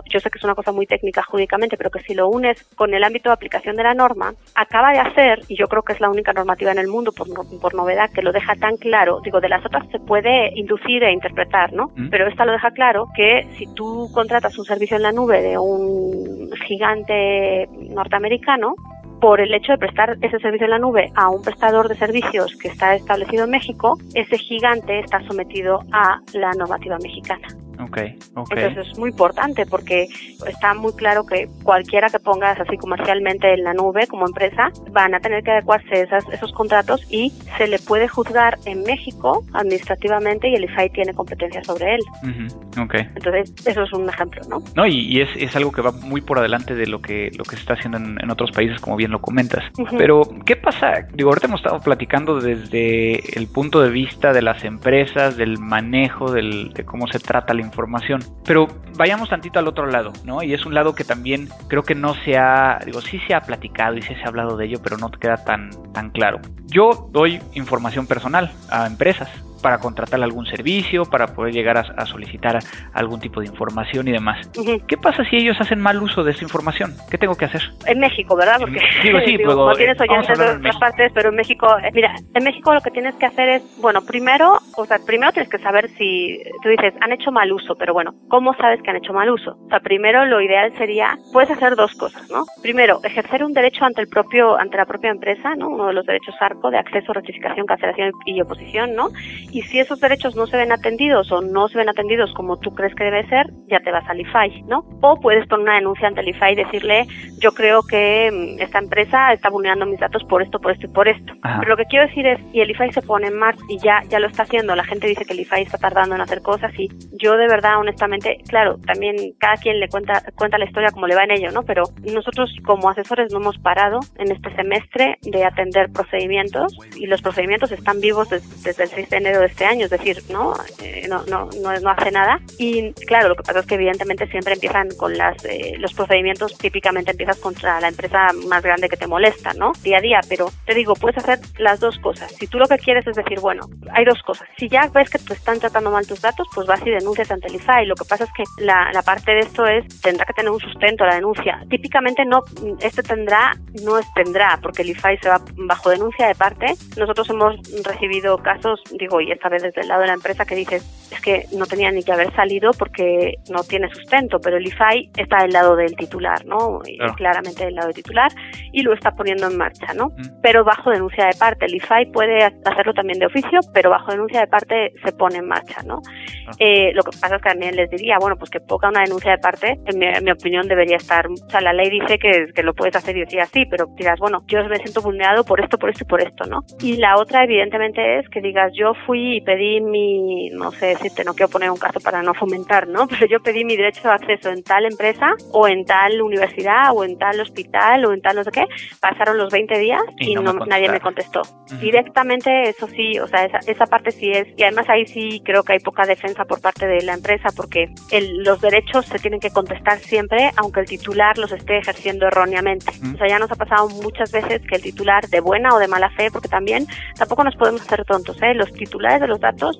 yo sé que es una cosa muy técnica jurídicamente, pero que si lo unes con el ámbito de aplicación de la norma, acaba de hacer, y yo creo que es la única normativa en el mundo por, por novedad que lo deja tan claro, digo, de las otras se puede inducir e interpretar, ¿no? Mm. Pero esta lo deja claro que si tú contratas un servicio en la nube de un gigante norteamericano, por el hecho de prestar ese servicio en la nube a un prestador de servicios que está establecido en México, ese gigante está sometido a la normativa mexicana. Ok, ok. Entonces es muy importante porque está muy claro que cualquiera que pongas así comercialmente en la nube como empresa van a tener que adecuarse esas, esos contratos y se le puede juzgar en México administrativamente y el IFAI tiene competencia sobre él. Ujú, Ok. Entonces eso es un ejemplo, ¿no? No, y, y es, es algo que va muy por adelante de lo que, lo que se está haciendo en, en otros países, como bien lo comentas. Ujú. Pero, ¿qué pasa? Digo, ahorita hemos estado platicando desde el punto de vista de las empresas, del manejo, del, de cómo se trata la información. Pero vayamos tantito al otro lado, ¿no? Y es un lado que también creo que no se ha, digo, sí se ha platicado y sí se ha hablado de ello, pero no queda tan, tan claro. Yo doy información personal a empresas para contratar algún servicio, para poder llegar a, a solicitar algún tipo de información y demás. ¿Qué pasa si ellos hacen mal uso de esa información? ¿Qué tengo que hacer? En México, ¿verdad? Porque Digo, sí, digo, pero, no tienes eh, oyentes de otras partes, pero en México, eh, mira, en México lo que tienes que hacer es, bueno, primero, o sea, primero tienes que saber si, tú dices, han hecho mal uso, pero bueno, ¿cómo sabes que han hecho mal uso? O sea, primero lo ideal sería, puedes hacer dos cosas, ¿no? Primero, ejercer un derecho ante el propio, ante la propia empresa, ¿no? Uno de los derechos ARCO de acceso, rectificación, cancelación y oposición, ¿no? Y si esos derechos no se ven atendidos o no se ven atendidos como tú crees que debe ser, ya te vas al IFAI, ¿no? O puedes poner una denuncia ante el IFAI y decirle, yo creo que mm, esta empresa está vulnerando mis datos por esto, por esto y por esto. Ajá. Pero lo que quiero decir es, y el IFAI se pone en marcha y ya, ya lo está haciendo, la gente dice que el IFAI está tardando en hacer cosas y yo de verdad, honestamente, claro, también cada quien le cuenta, cuenta la historia como le va en ello, ¿no? Pero nosotros como asesores no hemos parado en este semestre de atender procedimientos y los procedimientos están vivos des- desde el 6 de enero de este año, es decir, no, eh, no, no, no, hace nada. Y claro, lo que pasa es que evidentemente siempre empiezan con las, eh, los procedimientos, típicamente empiezas contra la empresa más grande que te molesta, ¿no? Día a día, pero te digo, puedes hacer las dos cosas. Si tú lo que quieres es decir, bueno, hay dos cosas. Si ya ves que te están tratando mal tus datos, pues vas y denuncias ante el IFAI. Lo que pasa es que la, la parte de esto es, tendrá que tener un sustento la denuncia. Típicamente no, este tendrá, no es tendrá, porque el IFAI se va bajo denuncia de parte. Nosotros hemos recibido casos, digo, y esta vez desde el lado de la empresa, que dices, es que no tenía ni que haber salido porque no tiene sustento, pero el IFAI está del lado del titular, ¿no? claramente del lado del titular y lo está poniendo en marcha, ¿no? Mm. Pero bajo denuncia de parte. El IFAI puede hacerlo también de oficio, pero bajo denuncia de parte se pone en marcha, ¿no? Ah. Eh, lo que pasa es que también les diría, bueno, pues que poca una denuncia de parte, en mi, opinión, debería estar. O sea, la ley dice que, que lo puedes hacer y decir así, pero dirás, bueno, yo me siento vulnerado por esto, por esto y por esto, ¿no? Y la otra, evidentemente, es que digas, yo fui y pedí mi, no sé decirte, no quiero poner un caso para no fomentar, ¿no? Pero yo pedí mi derecho de acceso en tal empresa o en tal universidad o en tal hospital o en tal no sé qué, pasaron los 20 días y, no, nadie me contestó. Directamente, eso sí, o sea, esa, esa parte sí es, y además ahí sí creo que hay poca defensa por parte de la empresa porque el, los derechos se tienen que contestar siempre, aunque el titular los esté ejerciendo erróneamente. O sea, ya nos ha pasado muchas veces que el titular de buena o de mala fe, porque también tampoco nos podemos hacer tontos, ¿eh? Los titulares de los datos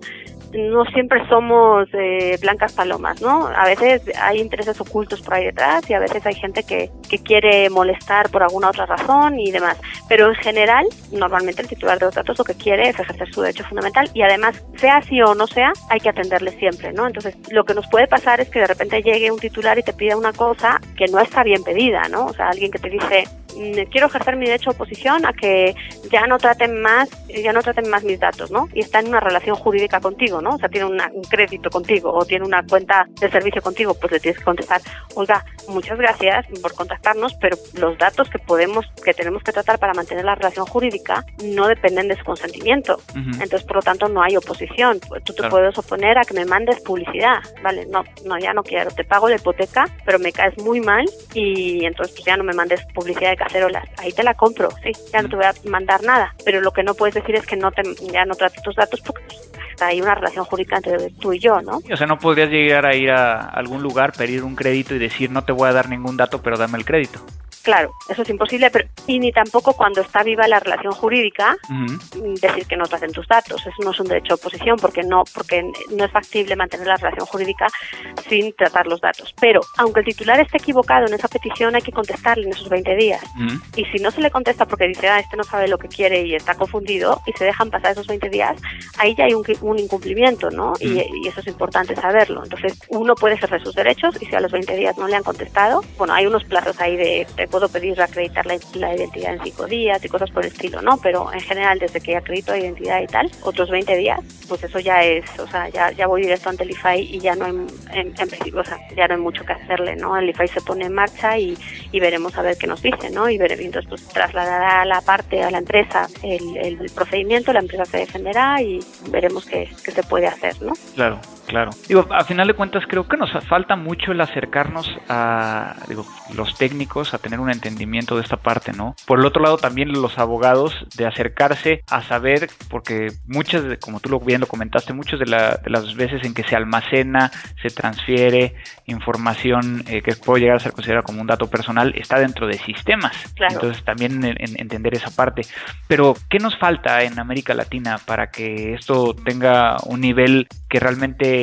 no siempre somos eh, blancas palomas, ¿no? A veces hay intereses ocultos por ahí detrás y a veces hay gente que, que quiere molestar por alguna otra razón y demás. Pero en general, normalmente el titular de los datos lo que quiere es ejercer su derecho fundamental y además, sea así o no sea, hay que atenderle siempre, ¿no? Entonces, lo que nos puede pasar es que de repente llegue un titular y te pida una cosa que no está bien pedida, ¿no? O sea, alguien que te dice, quiero ejercer mi derecho de oposición a que ya no traten más, ya no traten más mis datos, ¿no? Y está en una relación jurídica contigo, ¿no? O sea, tiene un crédito contigo o tiene una cuenta de servicio contigo, pues le tienes que contestar, oiga, muchas gracias por contactarnos, pero los datos que podemos, que tenemos que tratar para mantener la relación jurídica no dependen de su consentimiento. Entonces, por lo tanto, no hay oposición. Pues tú te puedes oponer a que me mandes publicidad, ¿vale? No, no, ya no quiero, te pago la hipoteca, pero me caes muy mal y entonces pues ya no me mandes publicidad de cacerolas. Ahí te la compro, sí, ya no te voy a mandar nada. Pero lo que no puedes decir es que no te, ya no trates tus datos porque hay una relación jurídica entre tú y yo, ¿no? O sea, no podrías llegar a ir a algún lugar, pedir un crédito y decir no te voy a dar ningún dato, pero dame el crédito. Claro, eso es imposible, pero y ni tampoco cuando está viva la relación jurídica decir que no te hacen tus datos. Eso no es un derecho de oposición porque no, porque no es factible mantener la relación jurídica sin tratar los datos. Pero aunque el titular esté equivocado en esa petición, hay que contestarle en esos 20 días. Y si no se le contesta porque dice, ah, este no sabe lo que quiere y está confundido, y se dejan pasar esos 20 días, ahí ya hay un, un incumplimiento, ¿no? Y, y, eso es importante saberlo. Entonces, uno puede ejercer sus derechos y si a los 20 días no le han contestado, bueno, hay unos plazos ahí de, de puedo pedir acreditar la, identidad en cinco días y cosas por el estilo, ¿no? Pero en general, desde que acredito la identidad y tal, otros 20 días, pues eso ya es, o sea, ya, ya voy directo ante el IFAI y ya no hay, en, o sea, ya no hay mucho que hacerle, ¿no? El IFAI se pone en marcha y, y veremos a ver qué nos dice, ¿no? Y veremos, entonces, pues trasladará la parte a la empresa el, el procedimiento, la empresa se defenderá y veremos qué, qué se puede hacer, ¿no? Claro. Claro. Digo, a final de cuentas creo que nos falta mucho el acercarnos a digo, los técnicos a tener un entendimiento de esta parte, ¿no? Por el otro lado también los abogados de acercarse a saber, porque muchas, de, como tú lo bien lo comentaste, muchas de, las veces en que se almacena, se transfiere información eh, que puede llegar a ser considerada como un dato personal, está dentro de sistemas. Entonces también entender esa parte. Pero, ¿qué nos falta en América Latina para que esto tenga un nivel que realmente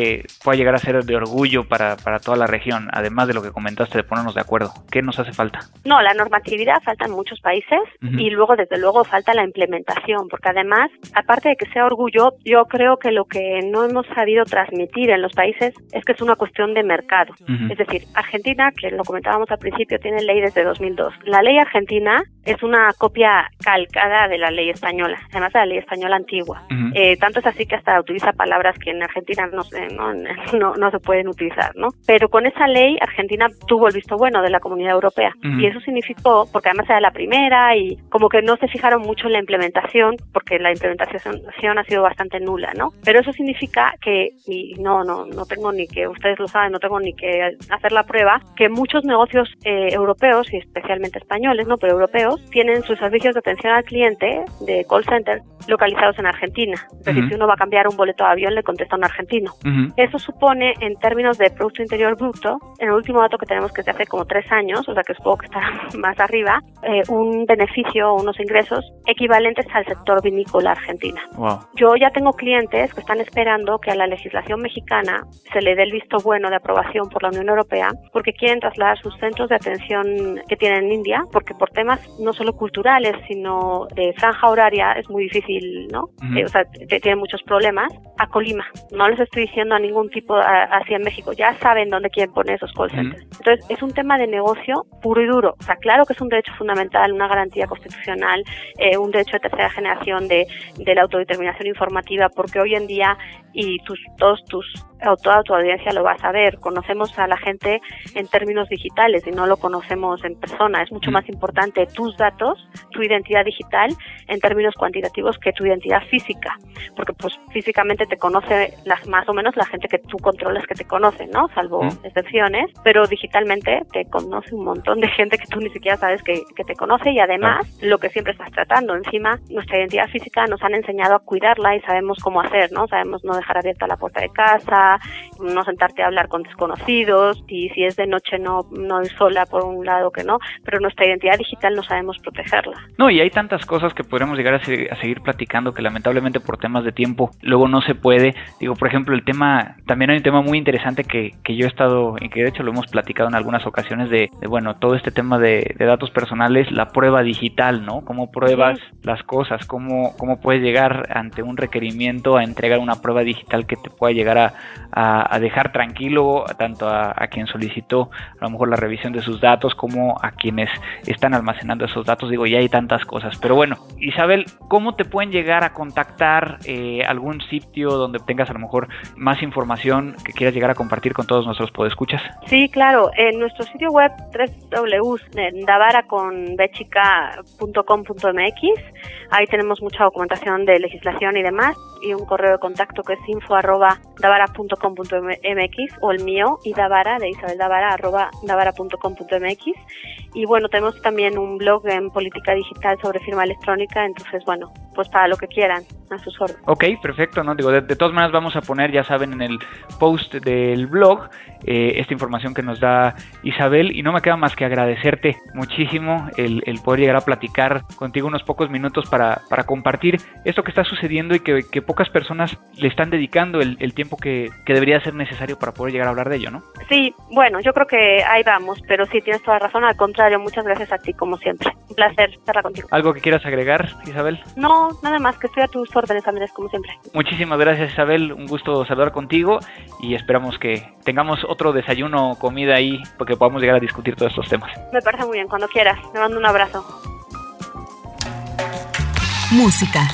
pueda llegar a ser de orgullo para, para toda la región, además de lo que comentaste de ponernos de acuerdo? ¿Qué nos hace falta? No, la normatividad falta en muchos países y luego, desde luego, falta la implementación, porque además, aparte de que sea orgullo, yo creo que lo que no hemos sabido transmitir en los países es que es una cuestión de mercado. Es decir, Argentina, que lo comentábamos al principio, tiene ley desde 2002. La ley argentina es una copia calcada de la ley española, además de la ley española antigua. Eh, tanto es así que hasta utiliza palabras que en Argentina, hacen, ¿no? ¿no? No, se pueden utilizar, ¿no? Pero con esa ley Argentina tuvo el visto bueno de la Comunidad Europea y eso significó, porque además era la primera y como que no se fijaron mucho en la implementación, porque la implementación ha sido bastante nula, ¿no? Pero eso significa que, y no, no, no tengo ni que, ustedes lo saben, no tengo ni que hacer la prueba, que muchos negocios eh, europeos y especialmente españoles, ¿no? Pero europeos tienen sus servicios de atención al cliente de call center localizados en Argentina. Es decir, si uno va a cambiar un boleto de avión, le contesta un argentino. Eso supone, en términos de Producto Interior Bruto, en el último dato que tenemos que es de hace como tres años, o sea que supongo que está más arriba, eh, un beneficio, unos ingresos equivalentes al sector vinícola argentina. Yo ya tengo clientes que están esperando que a la legislación mexicana se le dé el visto bueno de aprobación por la Unión Europea porque quieren trasladar sus centros de atención que tienen en India, porque por temas no solo culturales, sino de franja horaria es muy difícil ¿no? Eh, o sea, tienen muchos problemas, a Colima. No les estoy diciendo a ningún tipo así en México, ya saben dónde quieren poner esos call centers. Entonces, es un tema de negocio puro y duro. O sea, claro que es un derecho fundamental, una garantía constitucional, eh, un derecho de tercera generación de, de la autodeterminación informativa, porque hoy en día, y tus, todos tus toda tu audiencia lo va a saber. Conocemos a la gente en términos digitales y no lo conocemos en persona. Es mucho más importante tus datos, tu identidad digital, en términos cuantitativos que tu identidad física. Porque pues físicamente te conoce las, más o menos la gente que tú controlas que te conoce, ¿no? Salvo excepciones. Pero digitalmente te conoce un montón de gente que tú ni siquiera sabes que, que te conoce y además lo que siempre estás tratando. Encima, nuestra identidad física nos han enseñado a cuidarla y sabemos cómo hacer, ¿no? Sabemos no dejar abierta la puerta de casa, no sentarte a hablar con desconocidos y si es de noche no, no ir sola por un lado que no, pero nuestra identidad digital no sabemos protegerla. No, y hay tantas cosas que podríamos llegar a, seguir platicando que lamentablemente por temas de tiempo luego no se puede. Digo, por ejemplo, el tema, también hay un tema muy interesante que, que yo he estado, y que de hecho lo hemos platicado en algunas ocasiones de, bueno, todo este tema de, datos personales, la prueba digital, ¿no? Cómo pruebas las cosas, cómo, cómo puedes llegar ante un requerimiento a entregar una prueba digital que te pueda llegar a, a, dejar tranquilo tanto a, quien solicitó a lo mejor la revisión de sus datos como a quienes están almacenando esos datos. Digo, ya hay tantas cosas. Pero bueno, Isabel, ¿cómo te pueden llegar a contactar eh, algún sitio donde tengas a lo mejor más información que quieras llegar a compartir con todos nuestros podescuchas? Sí, claro. En nuestro sitio web www.davara.com.mx ahí tenemos mucha documentación de legislación y demás y un correo de contacto que es info.davara.com .mx o el mío y Davara de Isabel Davara arroba davara.com.mx y bueno tenemos también un blog en política digital sobre firma electrónica entonces bueno pues para lo que quieran a sus órdenes. Ok, perfecto, ¿no? Digo, de, todas maneras vamos a poner, ya saben, en el post del blog eh, esta información que nos da Isabel y no me queda más que agradecerte muchísimo el, poder llegar a platicar contigo unos pocos minutos para, para compartir esto que está sucediendo y que, pocas personas le están dedicando el, el tiempo que, que, debería ser necesario para poder llegar a hablar de ello, ¿no? Sí, bueno, yo creo que ahí vamos, pero sí, tienes toda la razón, al contrario, muchas gracias a ti como siempre. Un placer estar contigo. ¿Algo que quieras agregar, Isabel? No, nada más, que estoy a tus órdenes, Andrés, como siempre. Muchísimas gracias, Isabel. Un gusto saludar contigo y esperamos que tengamos otro desayuno o comida ahí porque podamos llegar a discutir todos estos temas. Me parece muy bien, cuando quieras. Te mando un abrazo. Música.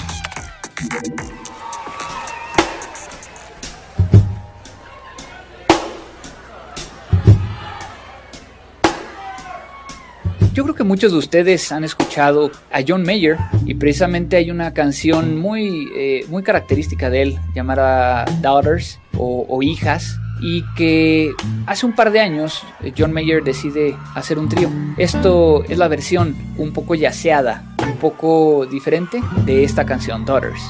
Yo creo que muchos de ustedes han escuchado a John Mayer y precisamente hay una canción muy, eh, muy característica de él llamada Daughters o, Hijas y que hace un par de años eh, John Mayer decide hacer un trío. Esto es la versión un poco yaceada, un poco diferente de esta canción Daughters.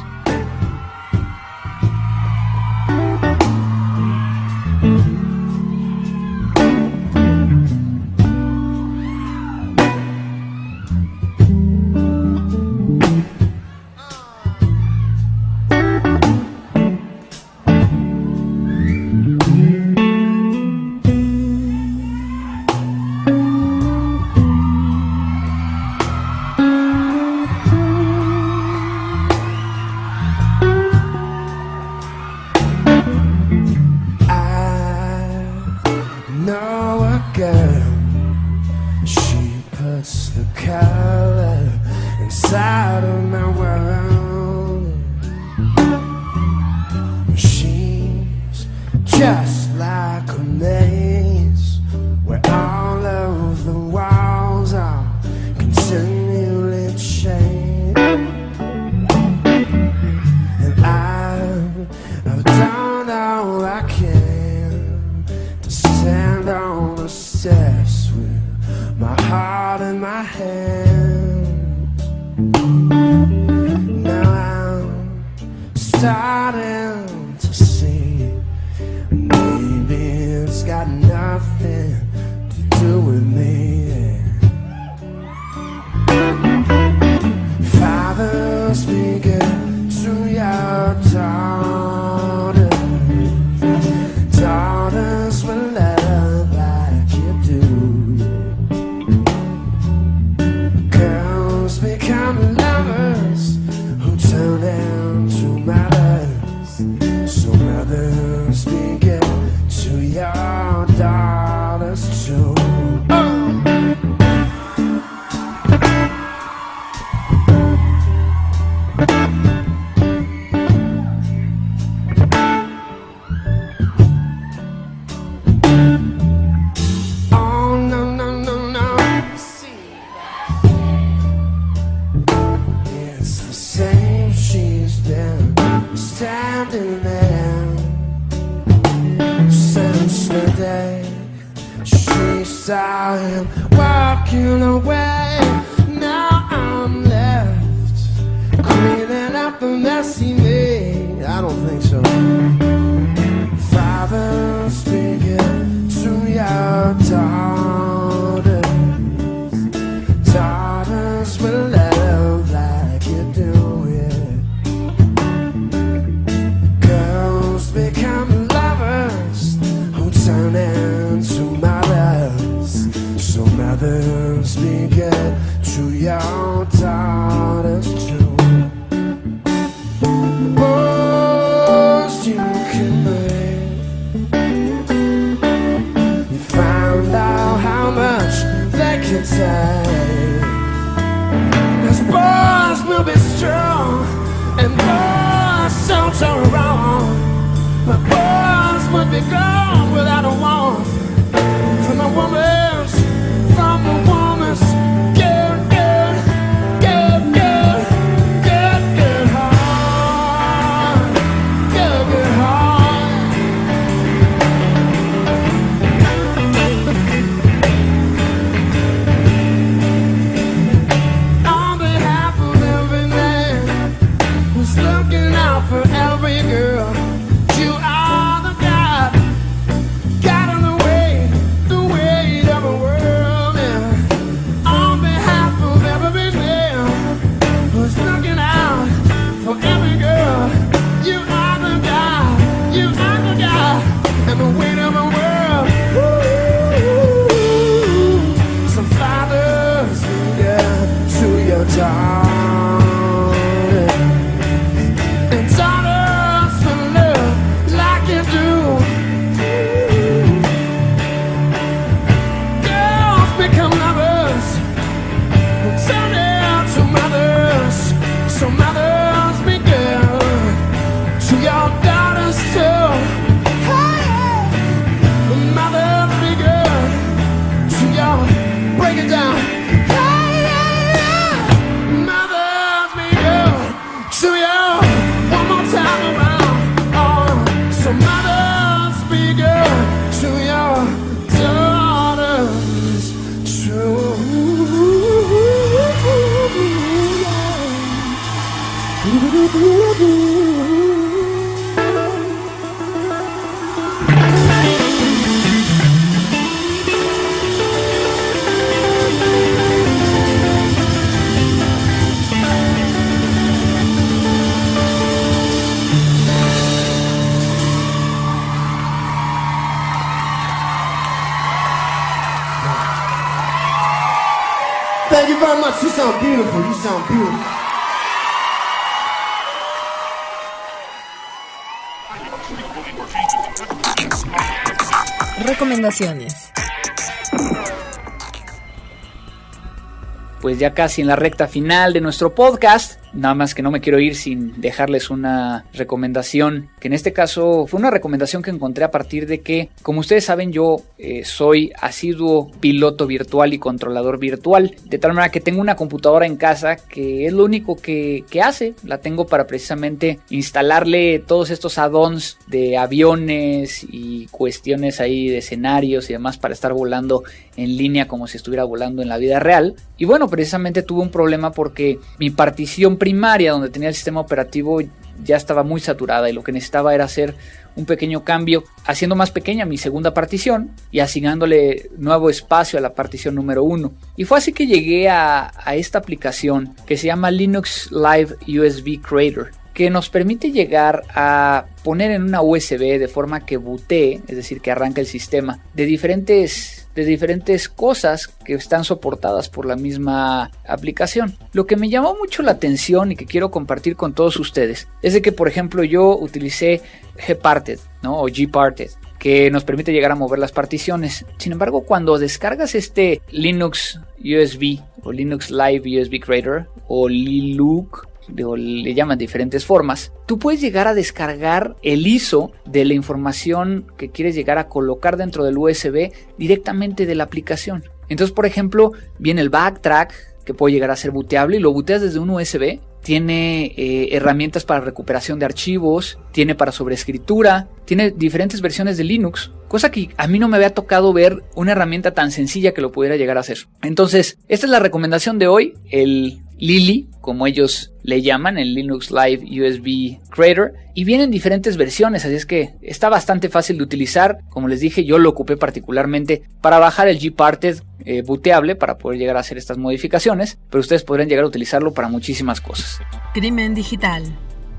Pues ya casi en la recta final de nuestro podcast, nada más que no me quiero ir sin dejarles una recomendación, que en este caso fue una recomendación que encontré a partir de que, como ustedes saben, yo eh, soy asiduo piloto virtual y controlador virtual, de tal manera que tengo una computadora en casa que es lo único que, que hace, la tengo para precisamente instalarle todos estos add-ons de aviones y cuestiones ahí de escenarios y demás para estar volando en línea como si estuviera volando en la vida real. Y bueno, precisamente tuve un problema porque mi partición primaria donde tenía el sistema operativo ya estaba muy saturada y lo que necesitaba era hacer un pequeño cambio haciendo más pequeña mi segunda partición y asignándole nuevo espacio a la partición número uno. Y fue así que llegué a, esta aplicación que se llama Linux Live USB Creator que nos permite llegar a poner en una USB de forma que bootee, es decir, que arranca el sistema de diferentes de diferentes cosas que están soportadas por la misma aplicación. Lo que me llamó mucho la atención y que quiero compartir con todos ustedes es de que, por ejemplo, yo utilicé Gparted, ¿no? O Gparted que nos permite llegar a mover las particiones. Sin embargo, cuando descargas este Linux USB o Linux Live USB Creator o Liluc le llaman diferentes formas, tú puedes llegar a descargar el ISO de la información que quieres llegar a colocar dentro del USB directamente de la aplicación. Entonces, por ejemplo, viene el backtrack que puede llegar a ser booteable y lo booteas desde un USB. Tiene eh, herramientas para recuperación de archivos, tiene para sobreescritura, tiene diferentes versiones de Linux, cosa que a mí no me había tocado ver una herramienta tan sencilla que lo pudiera llegar a hacer. Entonces, esta es la recomendación de hoy, el Lili, como ellos le llaman, el Linux Live USB Creator, y vienen diferentes versiones, así es que está bastante fácil de utilizar. Como les dije, yo lo ocupé particularmente para bajar el Gparted eh, booteable para poder llegar a hacer estas modificaciones, pero ustedes podrían llegar a utilizarlo para muchísimas cosas. Crimen digital.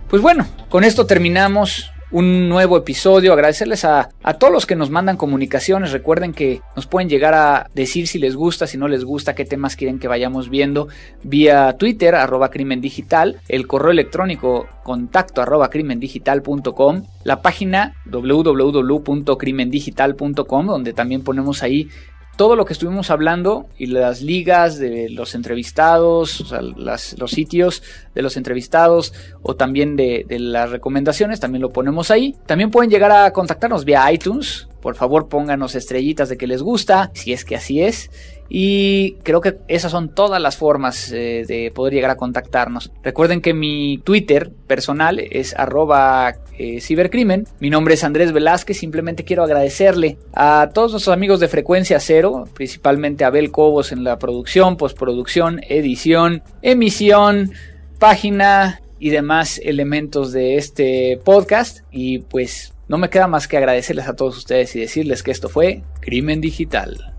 Pues bueno, con esto terminamos un nuevo episodio. Agradecerles a, todos los que nos mandan comunicaciones. Recuerden que nos pueden llegar a decir si les gusta, si no les gusta, qué temas quieren que vayamos viendo vía Twitter, arroba crimen digital, el correo electrónico contacto arroba crimendigital.com, la página www.crimendigital.com, donde también ponemos ahí todo lo que estuvimos hablando y las ligas de los entrevistados, los sitios de los entrevistados o también de, de, las recomendaciones, también lo ponemos ahí. También pueden llegar a contactarnos vía iTunes. Por favor, pónganos estrellitas de que les gusta, si es que así es. Y creo que esas son todas las formas eh, de poder llegar a contactarnos. Recuerden que mi Twitter personal es arroba eh, cibercrimen. Mi nombre es Andrés Velázquez. Simplemente quiero agradecerle a todos nuestros amigos de Frecuencia Cero, principalmente a Abel Cobos en la producción, postproducción, edición, emisión, página y demás elementos de este podcast. Y pues no me queda más que agradecerles a todos ustedes y decirles que esto fue Crimen Digital.